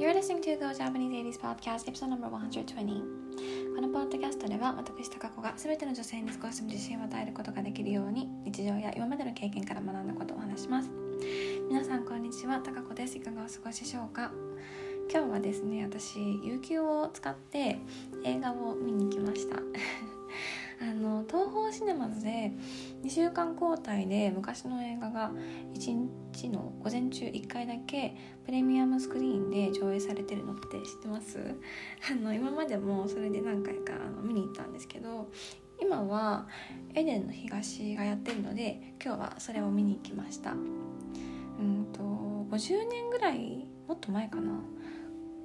You're listening to the Japanese Ladies Podcast episode number 120このポッドキャストでは私高子が全ての女性に少しでも自信を与えることができるように日常や今までの経験から学んだことをお話します。皆さんこんにちは。高子です。いかがお過ごしでしょうか？今日はですね私有給を使って映画を見に来ました。あの東宝シネマズで2週間交代で昔の映画が1日の午前中1回だけプレミアムスクリーンで上映されてるのって知ってます？あの今までもそれで何回かあの見に行ったんですけど今はエデンの東がやってるので今日はそれを見に行きました。うんと50年ぐらいもっと前かな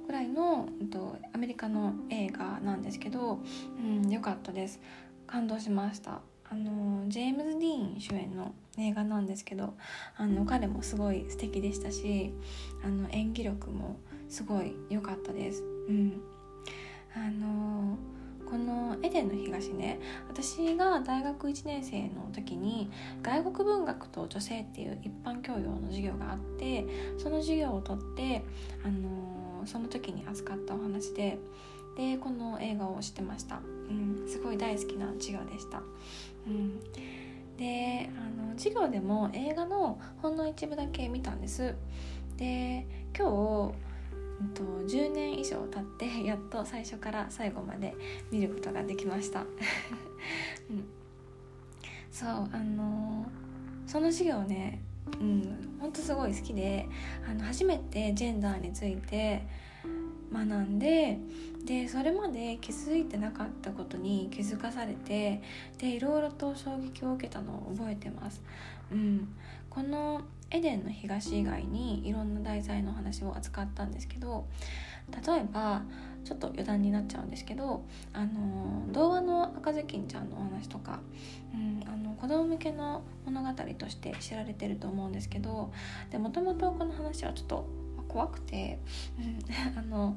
ぐらいの、うんと、アメリカの映画なんですけど、うん、良かったです。感動しました。あのジェームズ・ディーン主演の映画なんですけどあの彼もすごい素敵でしたしあの演技力もすごい良かったです。うん、あのこの「エデンの東ね」私が大学1年生の時に外国文学と女性っていう一般教養の授業があってその授業をとってあのその時に扱ったお話ででこの映画を知ってました、うん、すごい大好きな授業でした、うん、であの授業でも映画のほんの一部だけ見たんです。で今日、うんと、10年以上経って やっと最初から最後まで見ることができました、うん、そうあのその授業ねうん、ほんとすごい好きであの初めてジェンダーについて学んででそれまで気づいてなかったことに気づかされてでいろいろと衝撃を受けたのを覚えてます。うん、このエデンの東以外にいろんな題材の話を扱ったんですけど例えばちょっと余談になっちゃうんですけどあの童話の赤ずきんちゃんのお話とか、うん、あの子供向けの物語として知られてると思うんですけどもともとこの話はちょっと怖くて、うん、あの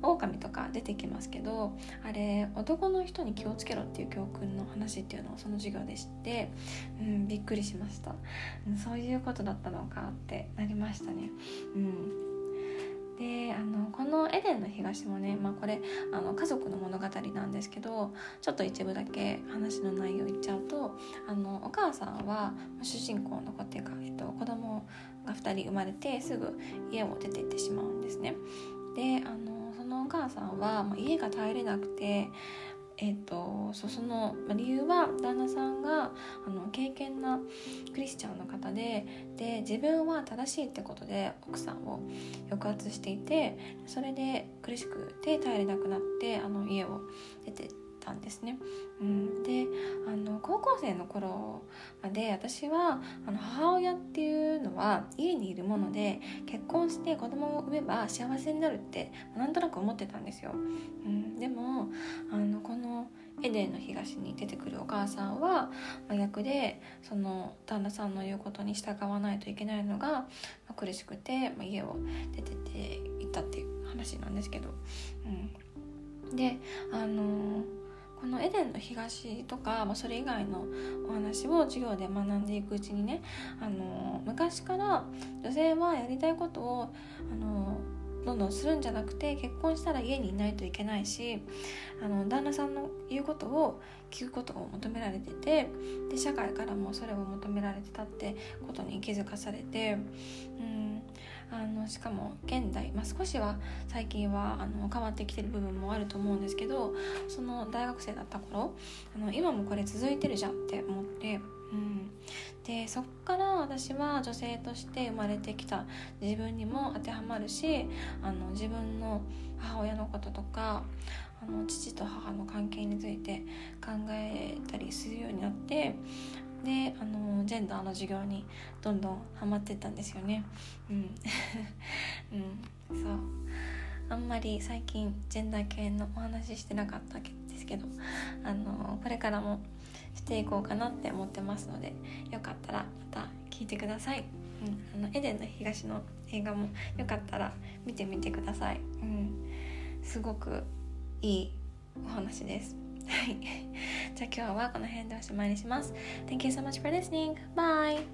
狼とか出てきますけどあれ男の人に気をつけろっていう教訓の話っていうのをその授業で知って、うん、びっくりしました、うん、そういうことだったのかってなりましたね。うんであのこの「エデンの東」もね、まあ、これあの家族の物語なんですけどちょっと一部だけ話の内容あのお母さんは主人公の子っていうか、えっと、子供が2人生まれてすぐ家を出て行ってしまうんですね。であのそのお母さんは、まあ、家が耐えれなくてえーと、そその理由は旦那さんがあの敬虔なクリスチャンの方でで自分は正しいってことで奥さんを抑圧していてそれで苦しくて耐えれなくなってあの家を出てたんですね。うん、であの高校生の頃まで私はあの母親っていうのは家にいるもので結婚して子供を産めば幸せになるってなんとなく思ってたんですよ。うん、でもあのこのエデンの東に出てくるお母さんは真逆でその旦那さんの言うことに従わないといけないのが、ま、苦しくて、まあ、家を出てっていったっていう話なんですけど。うん、であのーこのエデンの東とか、まあ、それ以外のお話を授業で学んでいくうちにねあの昔から女性はやりたいことをあのどんどんするんじゃなくて結婚したら家にいないといけないしあの旦那さんの言うことを聞くことを求められててで社会からもそれを求められてたってことに気づかされて、うん、あのしかも現代、まあ、少しは最近はあの変わってきてる部分もあると思うんですけどその大学生だった頃あの今もこれ続いてるじゃんって思って。うん、でそっから私は女性として生まれてきた自分にも当てはまるしあの自分の母親のこととかあの父と母の関係について考えたりするようになってであのジェンダーの授業にどんどんハマってったんですよね。うん、うん、そう。あんまり最近ジェンダー系のお話ししてなかったですけどあのこれからもしていこうかなって思ってますのでよかったらまた聞いてください、うん、あのエデンの東の映画もよかったら見てみてください、うん、すごくいいお話です。はい。じゃあ今日はこの辺でおしまいにします。Thank you so much for listening. Bye!